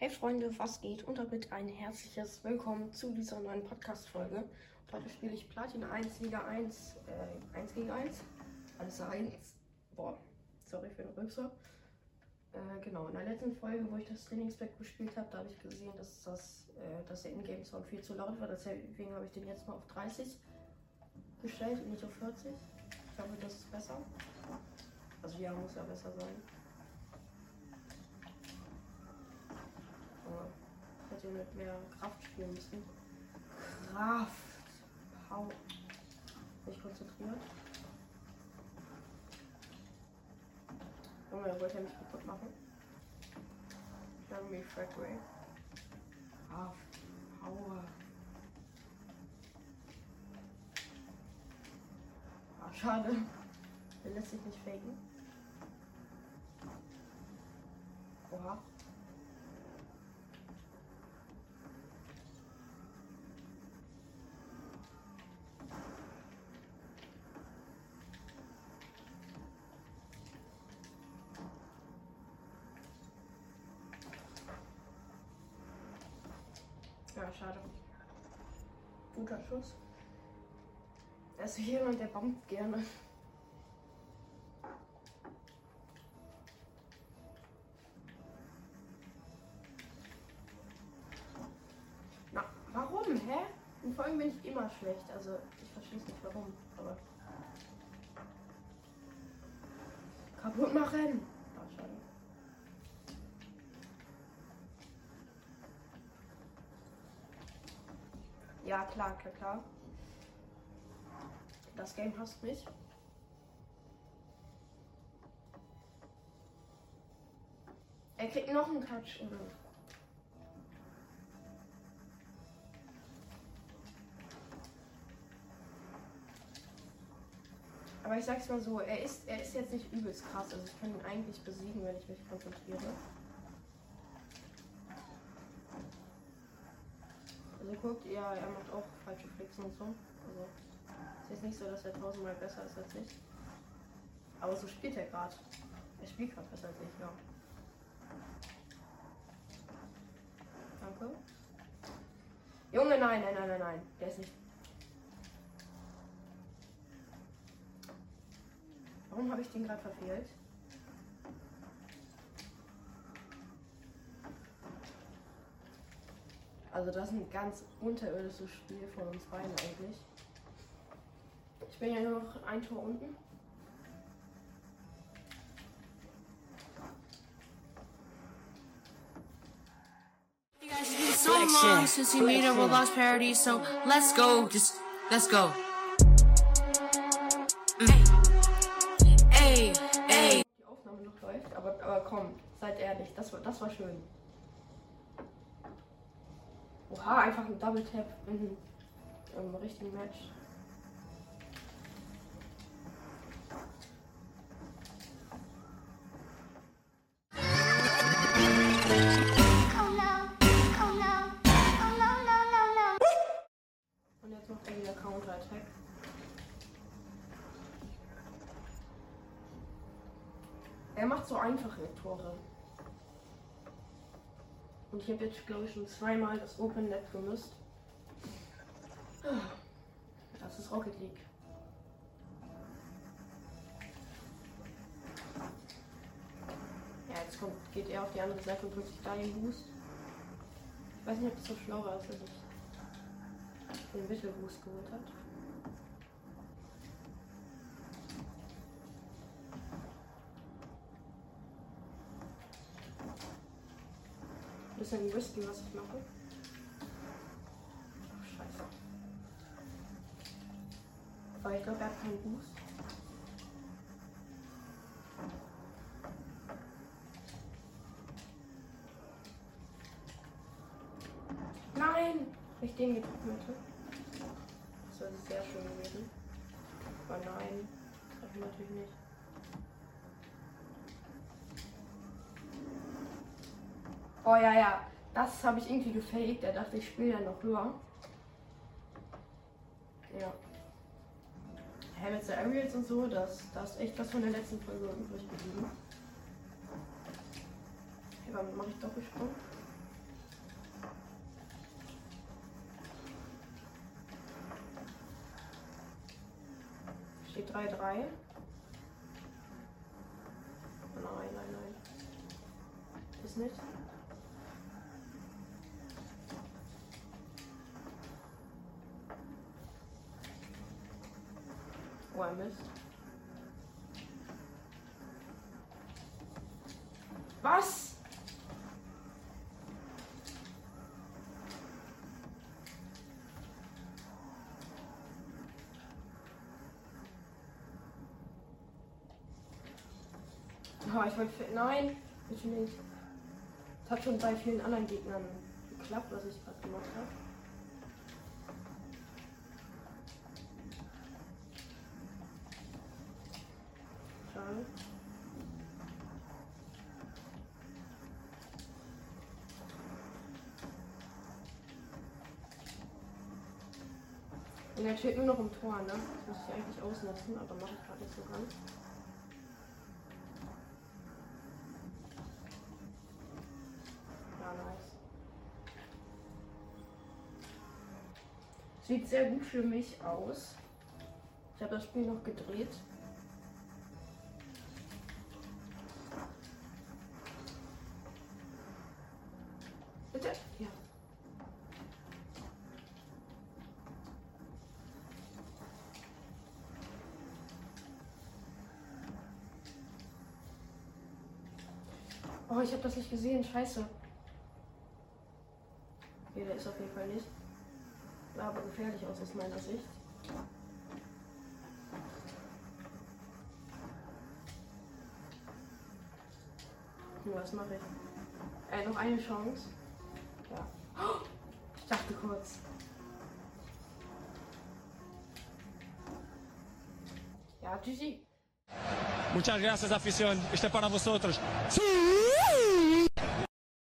Hey Freunde, was geht? Und damit ein herzliches Willkommen zu dieser neuen Podcast-Folge. Heute spiele ich Platin 1, Liga 1, äh, 1 gegen 1. Alles 1. Boah, sorry für den Rülpser. Äh, genau, in der letzten Folge, wo ich das Trainingsback gespielt habe, da habe ich gesehen, dass, das, äh, dass der Ingame-Sound viel zu laut war. Deswegen habe ich den jetzt mal auf 30 gestellt und nicht auf 40. Ich hoffe, das ist besser. Also ja, muss ja besser sein. Aber ich hätte mit mehr Kraft spielen müssen. Kraft. Power. Bin ich konzentriert. Junge, wollte er mich kaputt machen. Jeremy Fragway. Kraft. Power. Ah, schade. Der lässt sich nicht faken. Oha. Schade. Guter Schuss. Ist jemand, der bombt gerne. Na, warum, hä? In Folgen bin ich immer schlecht. Also, ich verstehe nicht warum, aber. Kaputt machen! Ah, schade. Ja, klar, klar, klar. Das Game hasst mich. Er kriegt noch einen Touch? Aber ich sag's mal so, er ist, er ist jetzt nicht übelst krass. Also ich kann ihn eigentlich besiegen, wenn ich mich konzentriere. Also guckt, ja, er macht auch falsche Flicks und so. Also ist nicht so, dass er tausendmal besser ist als ich. Aber so spielt er gerade. Er spielt gerade besser als ich, ja. Danke. Junge, nein, nein, nein, nein, nein. Der ist nicht. Warum habe ich den gerade verfehlt? Also das ist ein ganz unterirdisches Spiel von uns beiden eigentlich. Ich bin ja nur noch ein Tor unten. You guys, it's been so long since you made a Roblox parody, so let's go. Just let's go. Die Aufnahme noch läuft, aber, aber komm, seid ehrlich, das war, das war schön. Oha, einfach ein Double Tap in, richtigen Match. Oh no, no, no, no. Und jetzt macht er wieder Counter-Attack. Er macht so einfache Tore. Und ich habe jetzt, glaube ich, schon zweimal das Open Net gemüsst. Das ist Rocket League. Ja, jetzt kommt, geht er auf die andere Seite und drückt sich da den Boost. Ich weiß nicht, ob das so schlau war, als er sich den Mittelboost geholt hat. Bisschen risky, was ich mache. Ach, scheiße. Aber ich glaube, er hat keinen Boost. Nein! Wenn ich den getroffen hätte. Das wäre sehr schön gewesen. Aber nein, ich natürlich nicht. Oh ja, ja. Das habe ich irgendwie gefaked. Er dachte, ich spiele dann noch höher. Ja. Hä, mit der Aerials und so, das, das ist echt was von der letzten Folge übrig geblieben. Hey, damit mache ich Doppelsprung. Steht 3-3. Oh nein, nein, nein. Ist nicht. Mist. Was? Oh, ich wollte. Nein, ich nicht. Es hat schon bei vielen anderen Gegnern geklappt, was ich gerade gemacht habe. Schade. Und er steht nur noch im Tor, ne? Das muss ich eigentlich ausnutzen, aber mache ich gerade nicht so ganz. Sieht sehr gut für mich aus. Ich habe das Spiel noch gedreht. Bitte? Ja. Oh, ich habe das nicht gesehen. Scheiße. Okay, der ist auf jeden Fall nicht. Sah aber gefährlich aus aus meiner Sicht. Hm, was mache ich? Äh, noch eine Chance. Ja. Oh, ich dachte kurz. Ja, GG. Muchas gracias, afición. Este es para vosotros. ¡Sí!